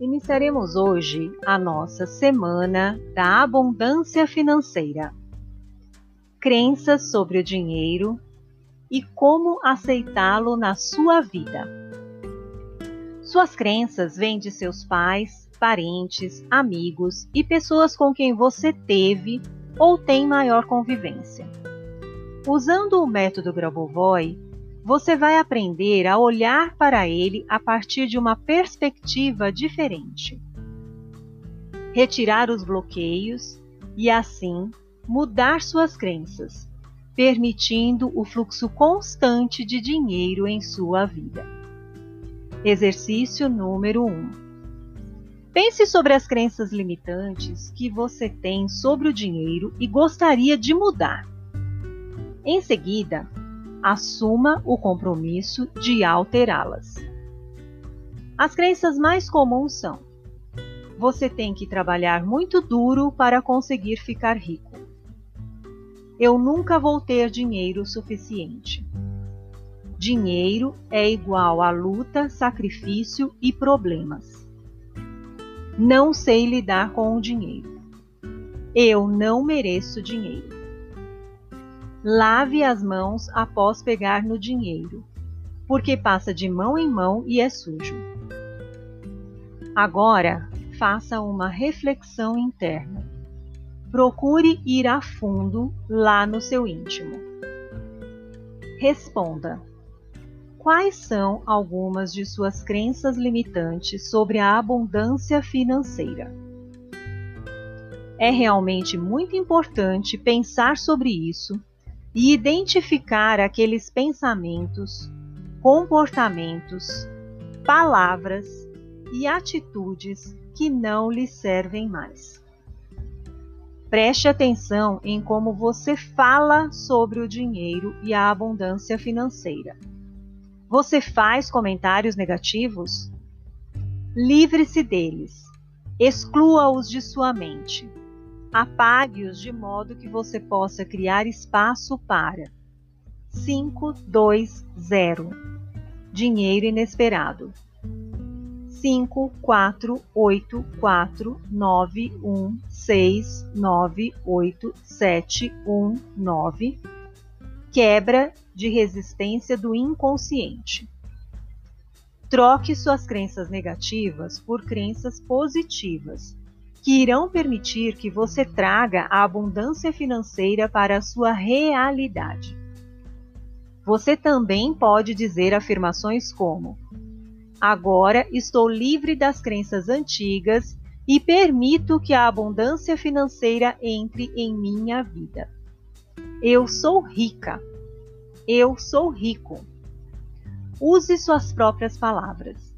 Iniciaremos hoje a nossa semana da abundância financeira. Crenças sobre o dinheiro e como aceitá-lo na sua vida. Suas crenças vêm de seus pais, parentes, amigos e pessoas com quem você teve ou tem maior convivência. Usando o método Grabovoi, você vai aprender a olhar para ele a partir de uma perspectiva diferente. Retirar os bloqueios e, assim, mudar suas crenças, permitindo o fluxo constante de dinheiro em sua vida. Exercício número 1. Pense sobre as crenças limitantes que você tem sobre o dinheiro e gostaria de mudar. Em seguida, assuma o compromisso de alterá-las. As crenças mais comuns são: você tem que trabalhar muito duro para conseguir ficar rico. Eu nunca vou ter dinheiro suficiente. Dinheiro é igual a luta, sacrifício e problemas. Não sei lidar com o dinheiro. Eu não mereço dinheiro. Lave as mãos após pegar no dinheiro, porque passa de mão em mão e é sujo. Agora, faça uma reflexão interna. Procure ir a fundo lá no seu íntimo. Responda: Quais são algumas de suas crenças limitantes sobre a abundância financeira? É realmente muito importante pensar sobre isso e identificar aqueles pensamentos, comportamentos, palavras e atitudes que não lhe servem mais. Preste atenção em como você fala sobre o dinheiro e a abundância financeira. Você faz comentários negativos? Livre-se deles. Exclua-os de sua mente. Apague-os de modo que você possa criar espaço para 520 Dinheiro inesperado. 5 4 8 4 9 1 6 9 8 7 1 9 Quebra de resistência do inconsciente. Troque suas crenças negativas por crenças positivas que irão permitir que você traga a abundância financeira para a sua realidade. Você também pode dizer afirmações como: Agora estou livre das crenças antigas e permito que a abundância financeira entre em minha vida. Eu sou rica. Eu sou rico. Use suas próprias palavras.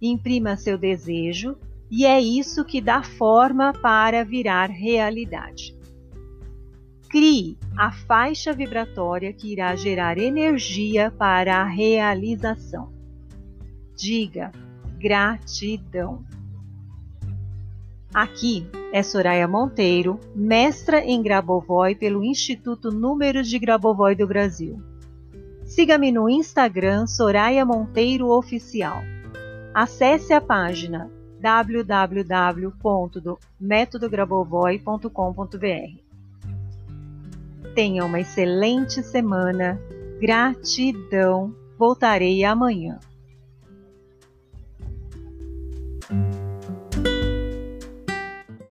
Imprima seu desejo e é isso que dá forma para virar realidade. Crie a faixa vibratória que irá gerar energia para a realização. Diga gratidão. Aqui é Soraya Monteiro, mestra em Grabovoi pelo Instituto Números de Grabovoi do Brasil. Siga-me no Instagram Soraya Monteiro Oficial. Acesse a página www.metodograbovoi.com.br. Tenha uma excelente semana. Gratidão. Voltarei amanhã.